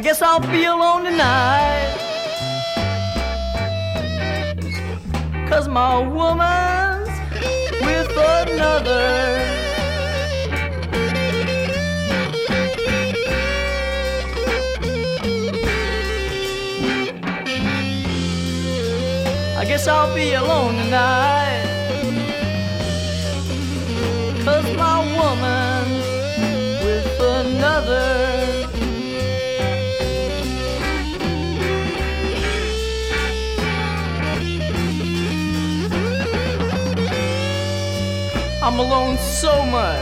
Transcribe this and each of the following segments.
I guess I'll be alone tonight. Cause my woman's with another. I guess I'll be alone tonight. I'm alone so much.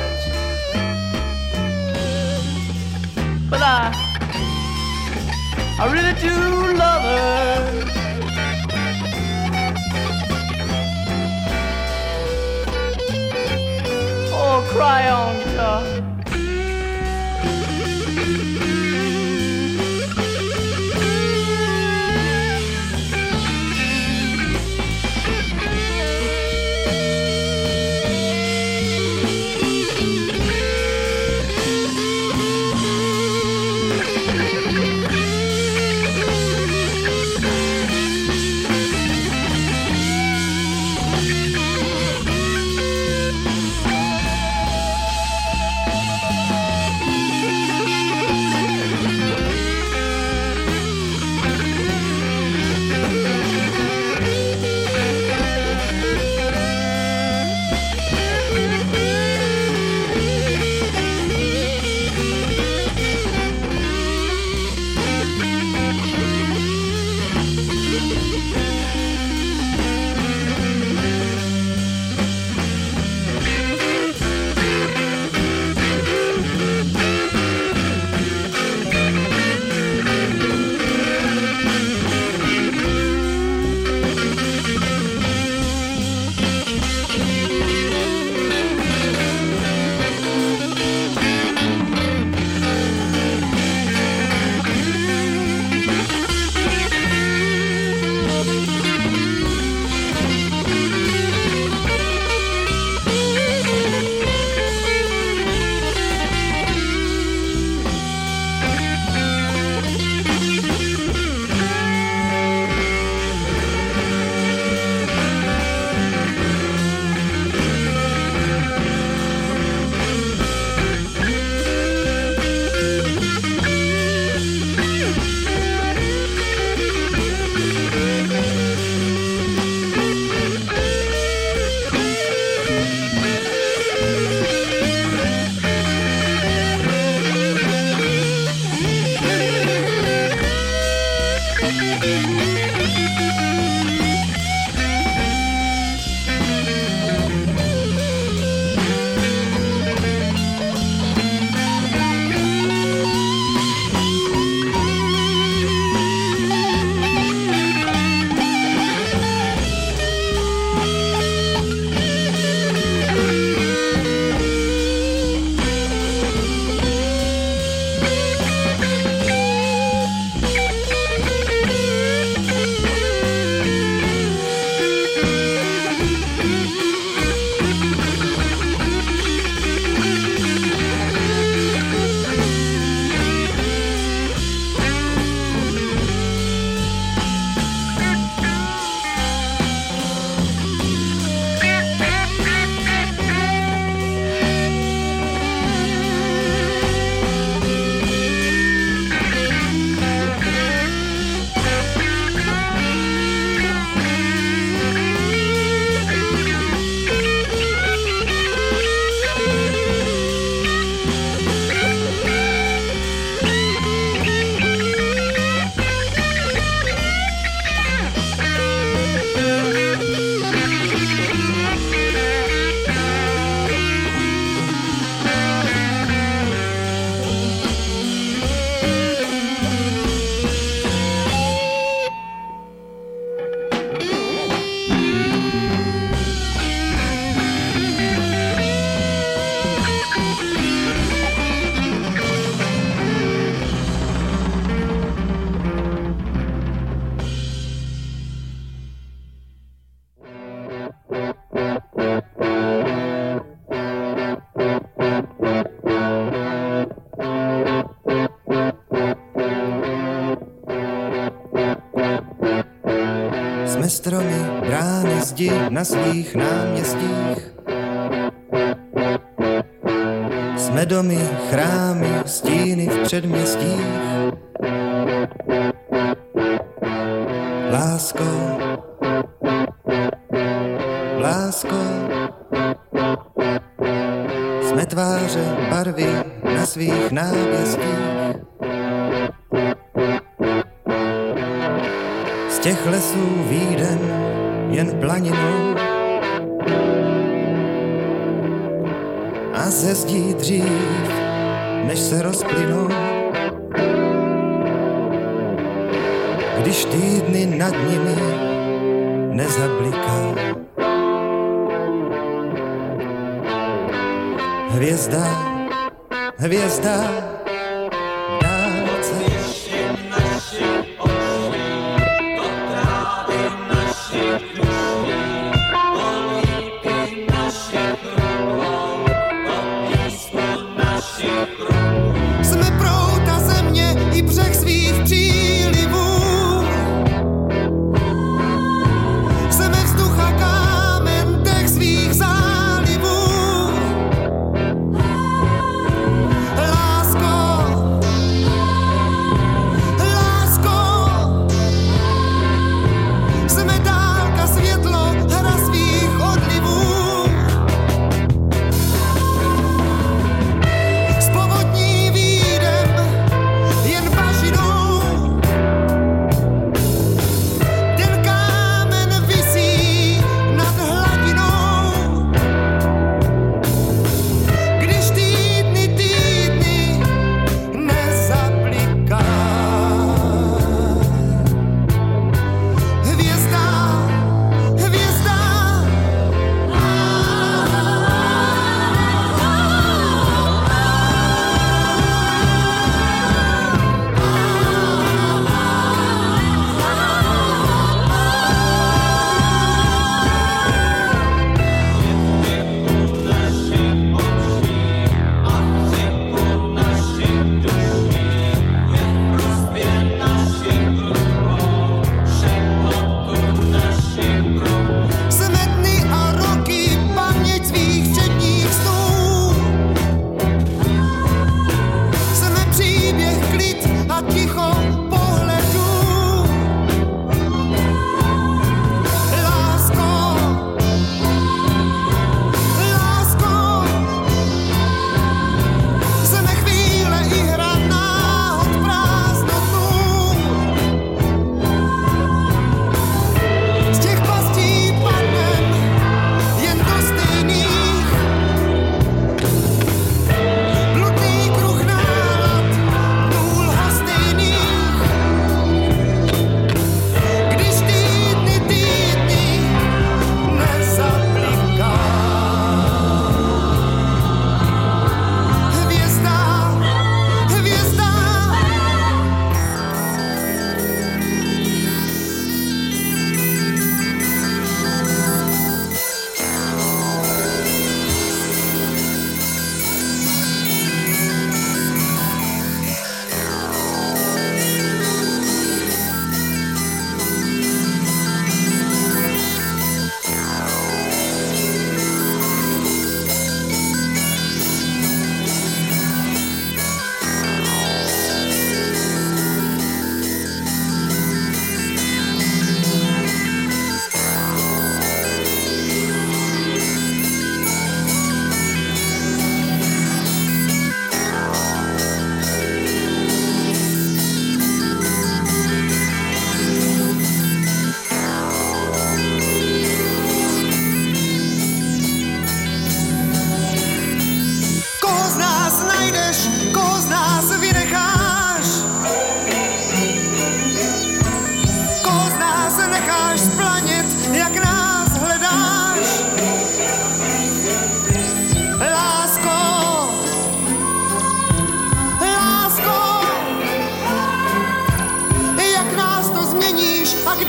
But I, I really do love her. Oh, cry on, guitar. Na svých náměstích. Jsme domy, chrámy, stíny v předměstích. Lásko, lásko, jsme tváře, barvy na svých náměstích. Z těch lesů výden jen planinou ze dřív, než se rozplynou. Když týdny nad nimi nezabliká. Hvězda, hvězda,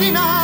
divina.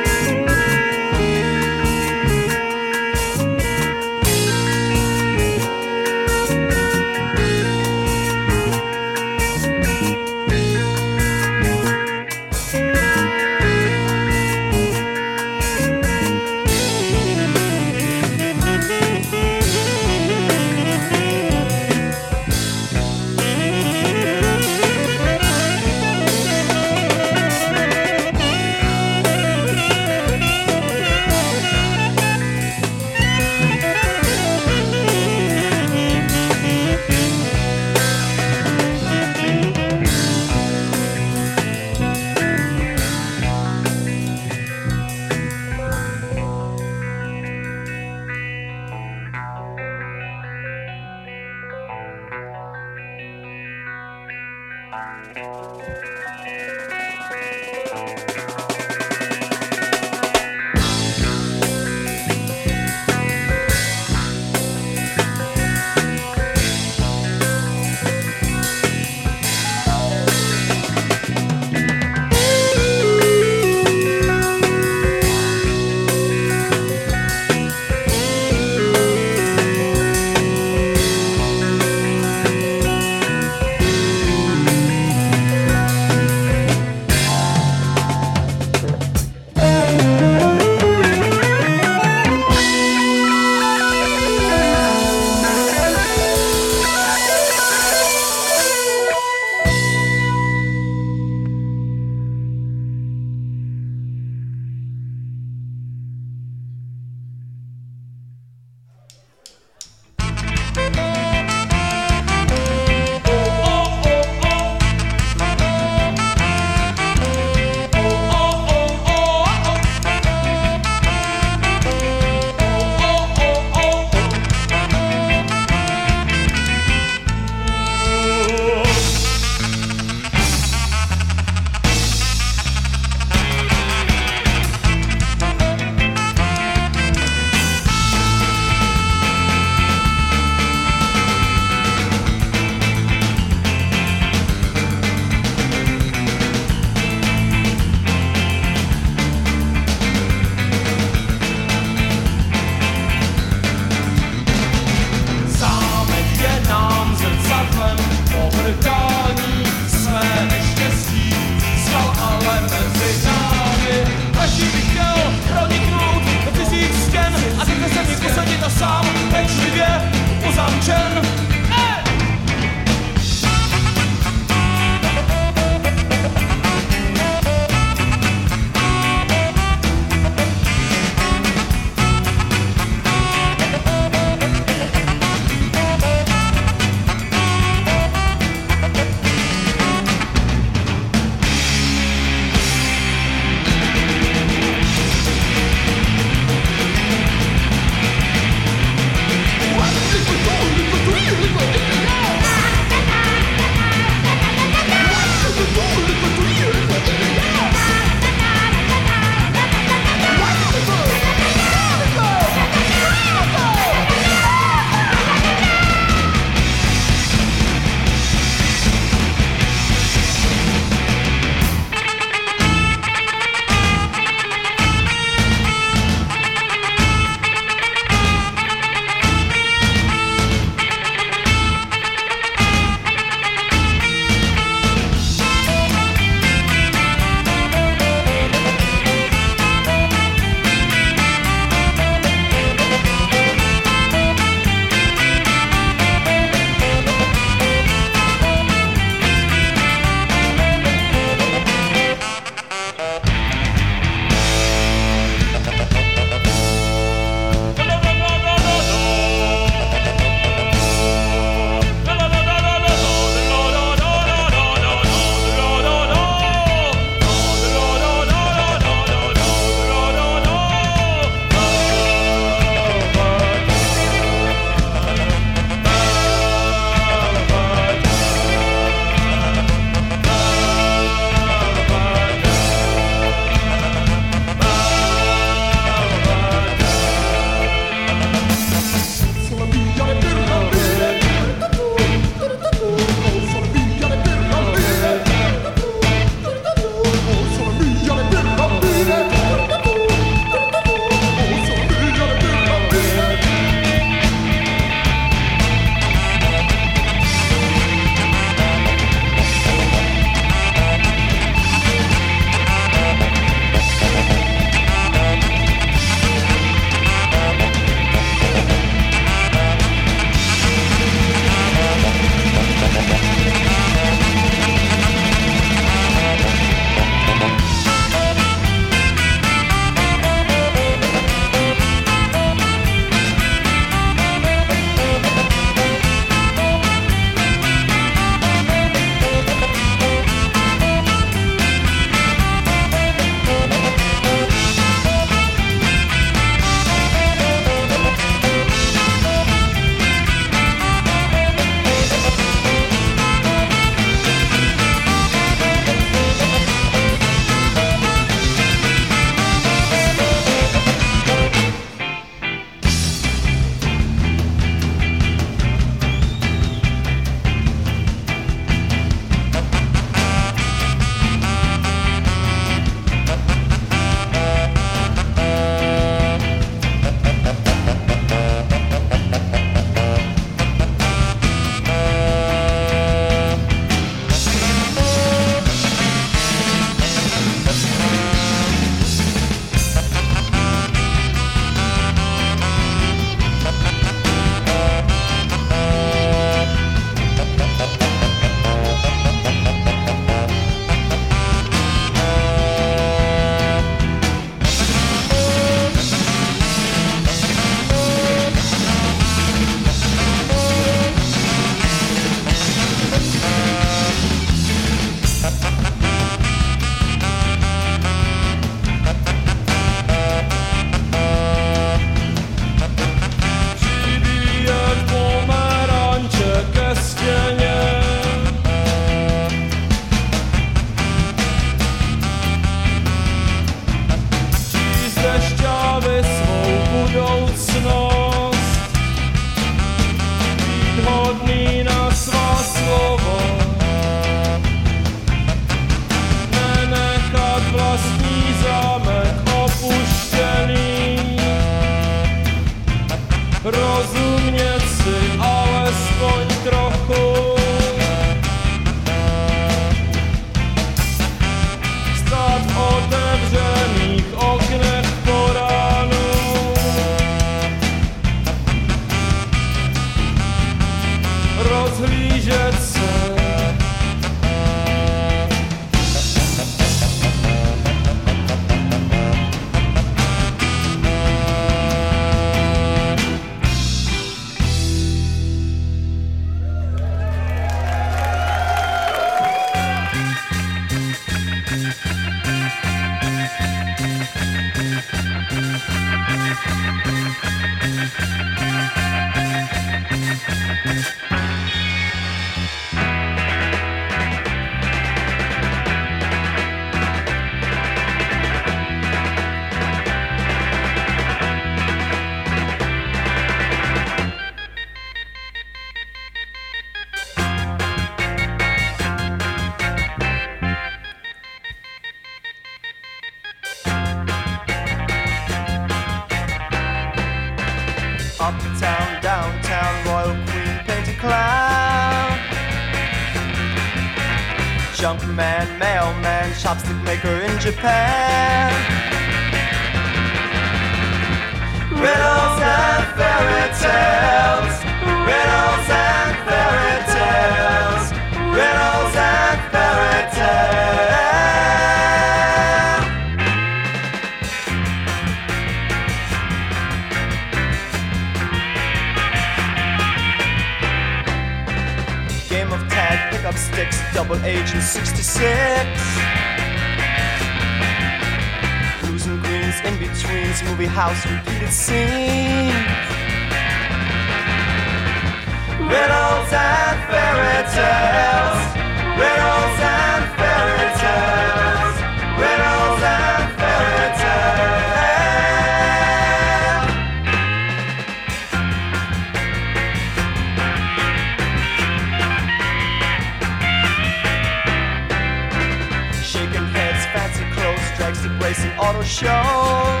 show.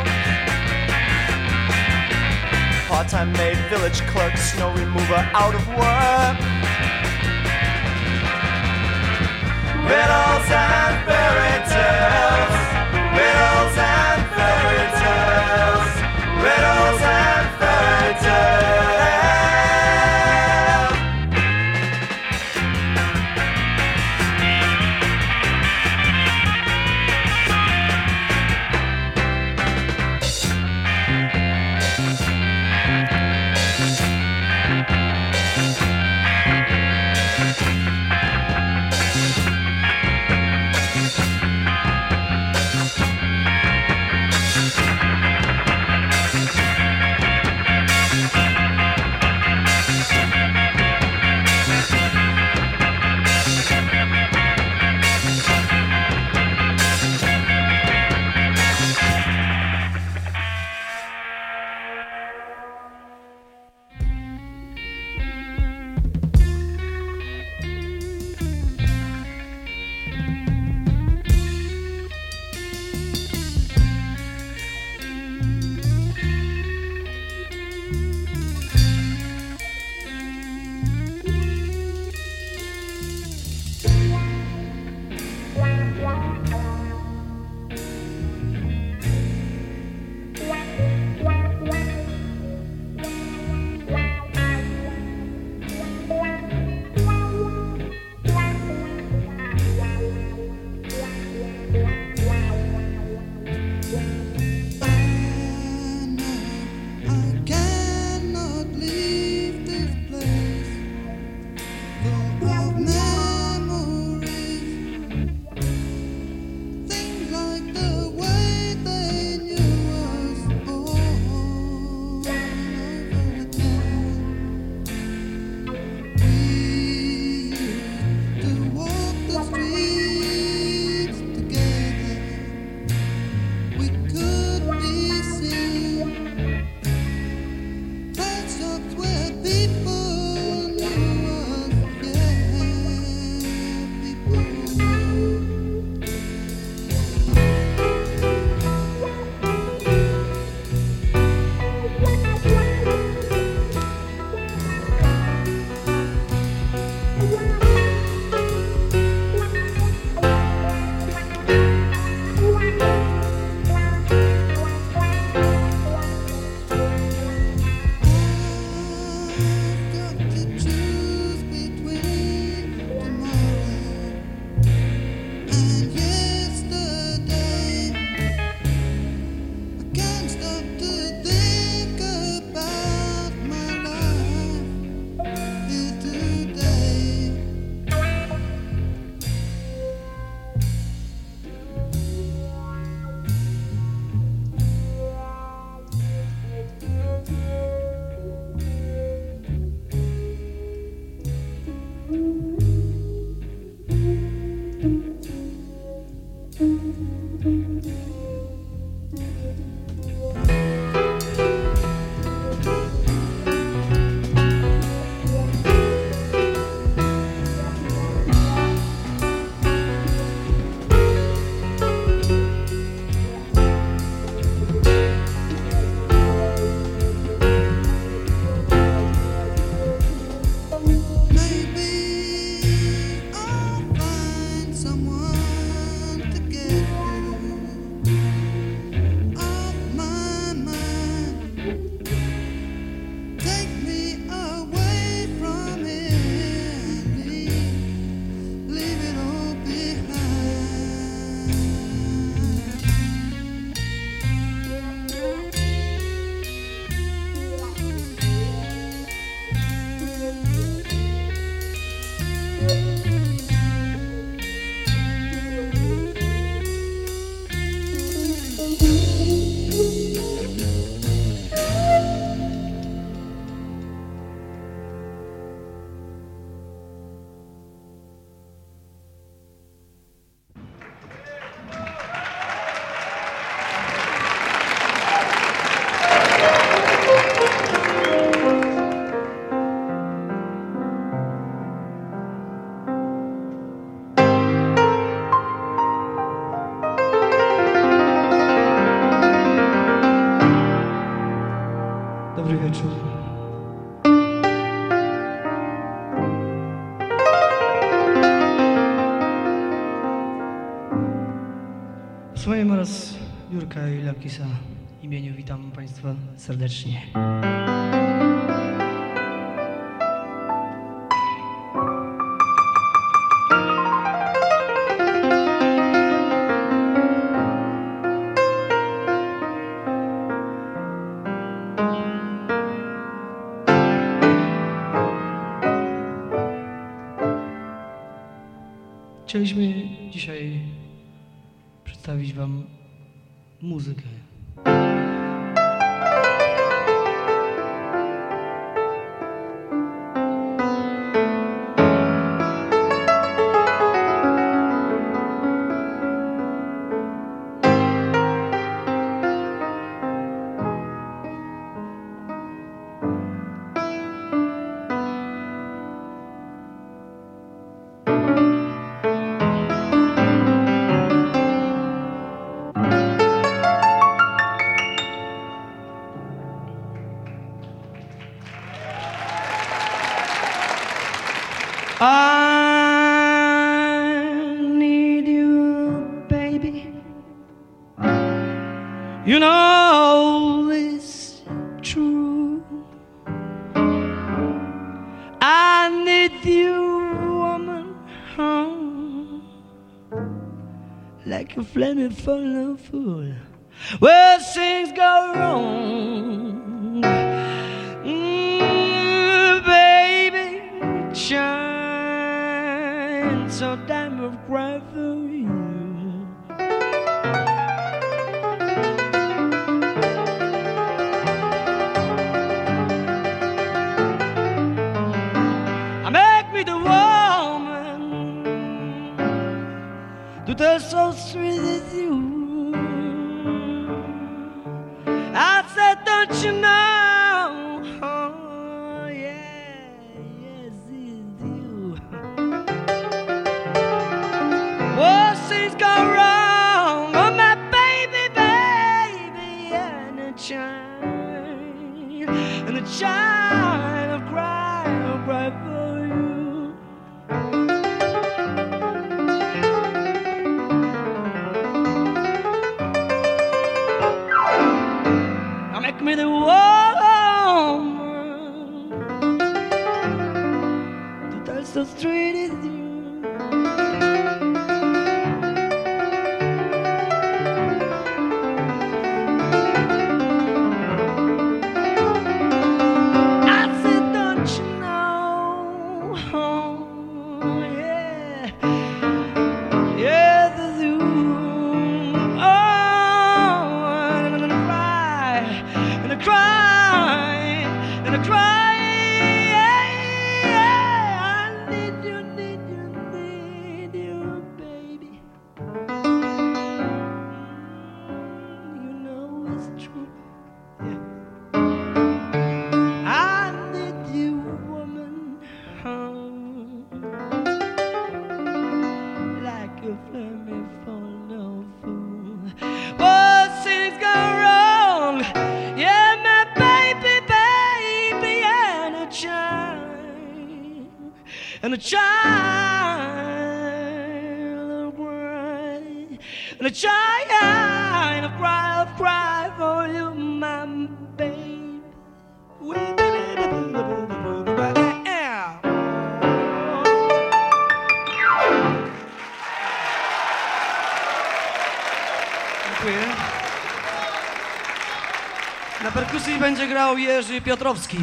Part-time maid, village clerk, snow remover, out of work. Riddles and moim oraz Jurka i Lakisa imieniu witam Państwa serdecznie. Chcieliśmy be full of fool. Well, things go wrong. and a child of cry, and a child of cry, of cry for you, my Na perkusji będzie grał Jerzy Piotrowski.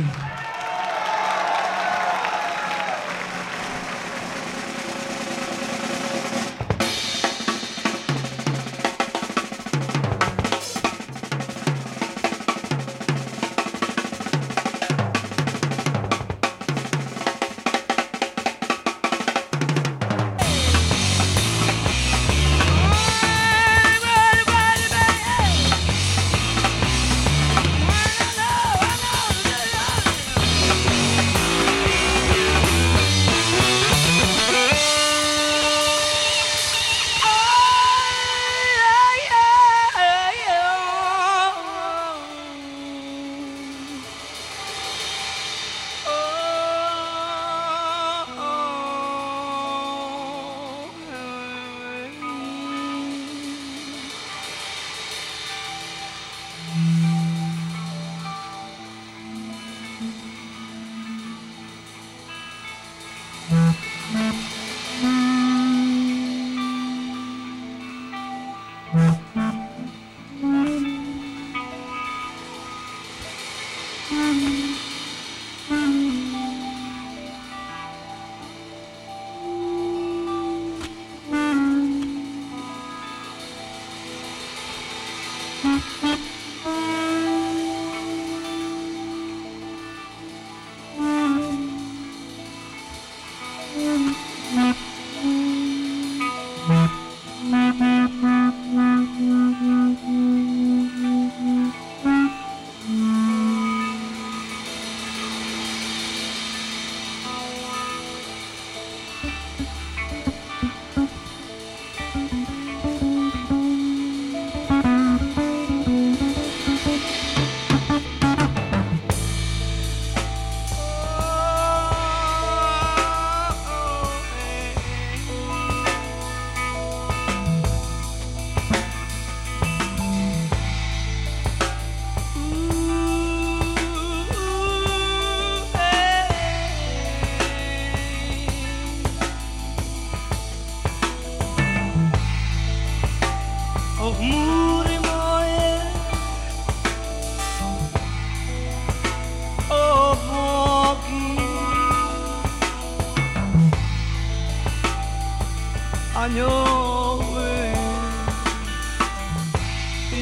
Anioły.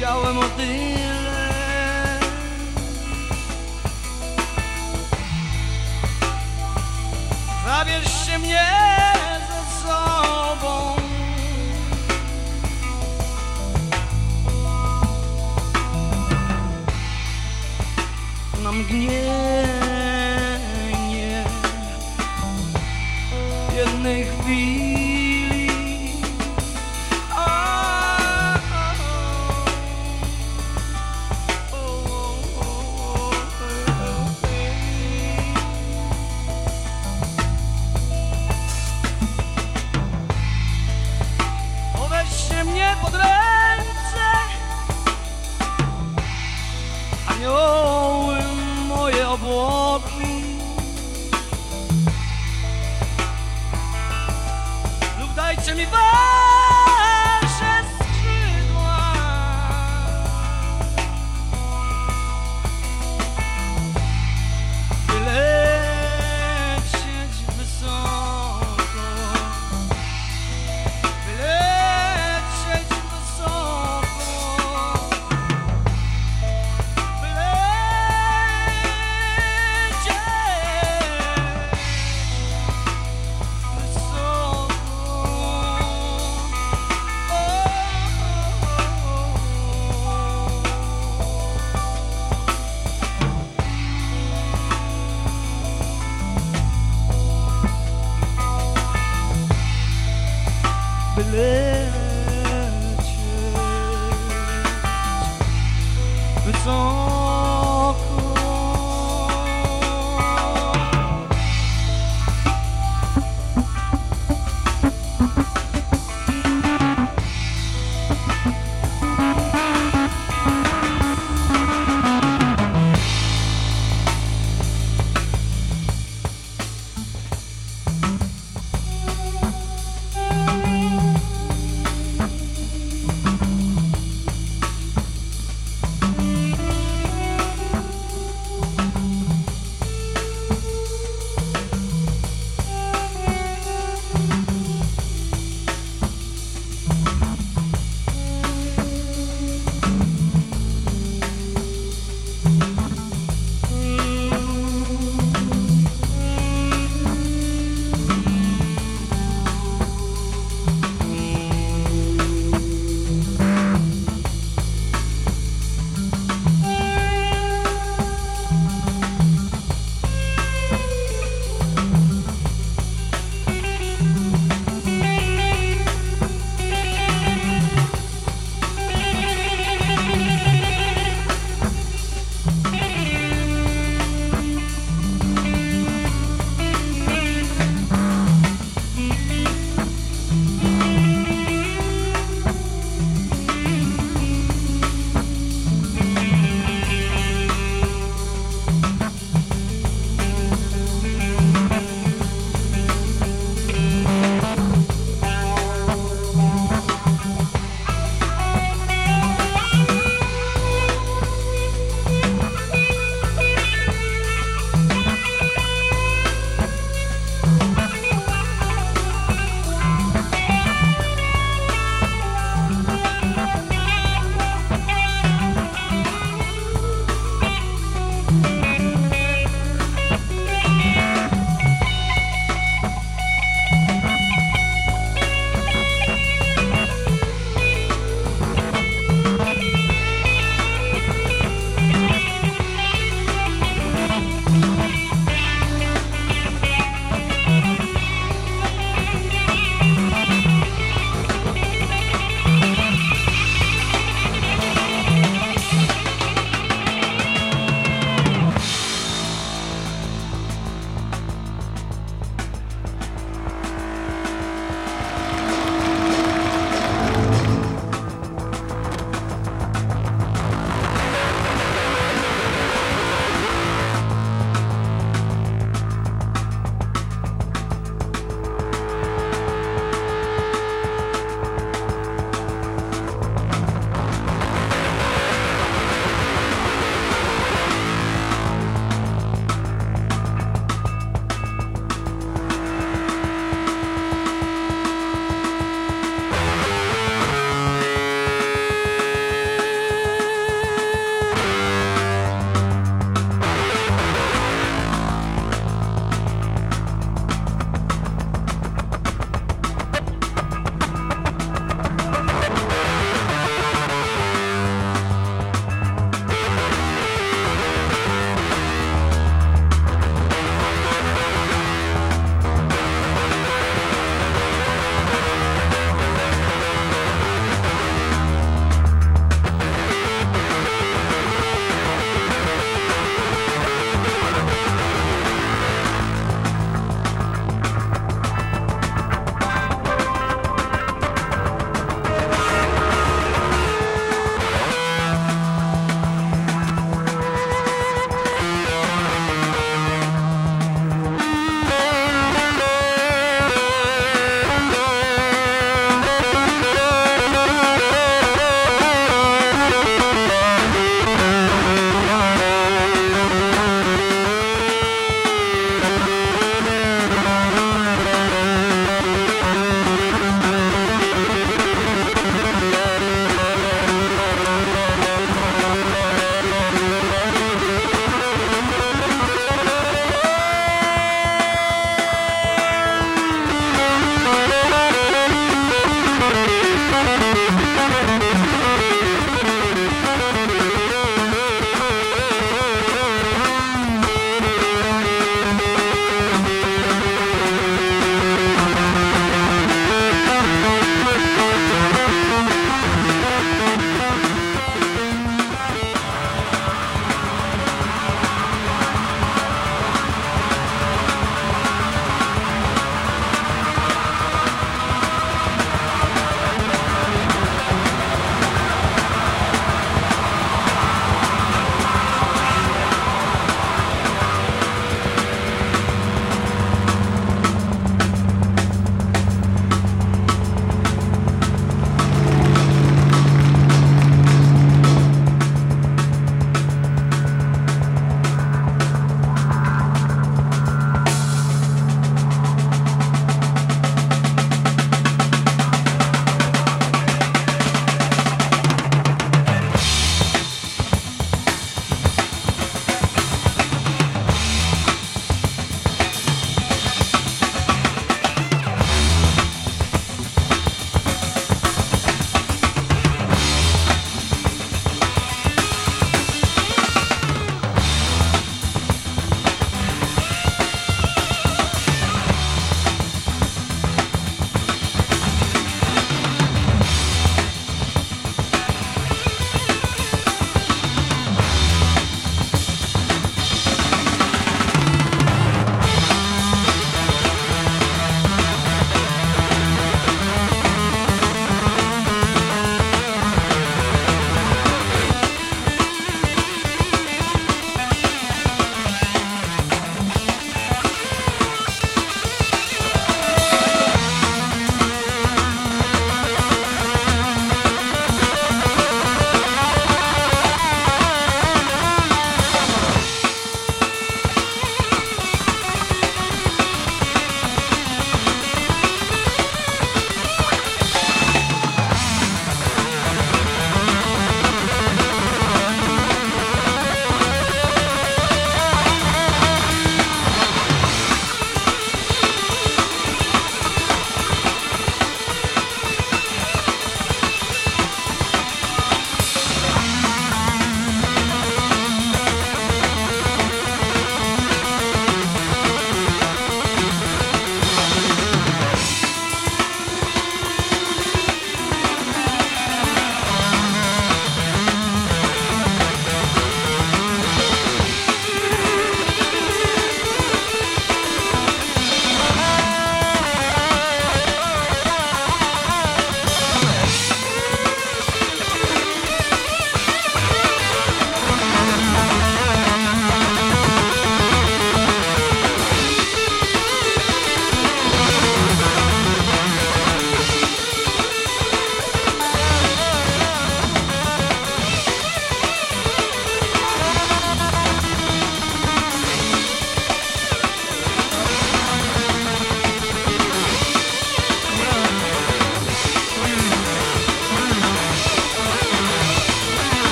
Białe motyle Zabierzcie mnie ze sobą. Na mgnienie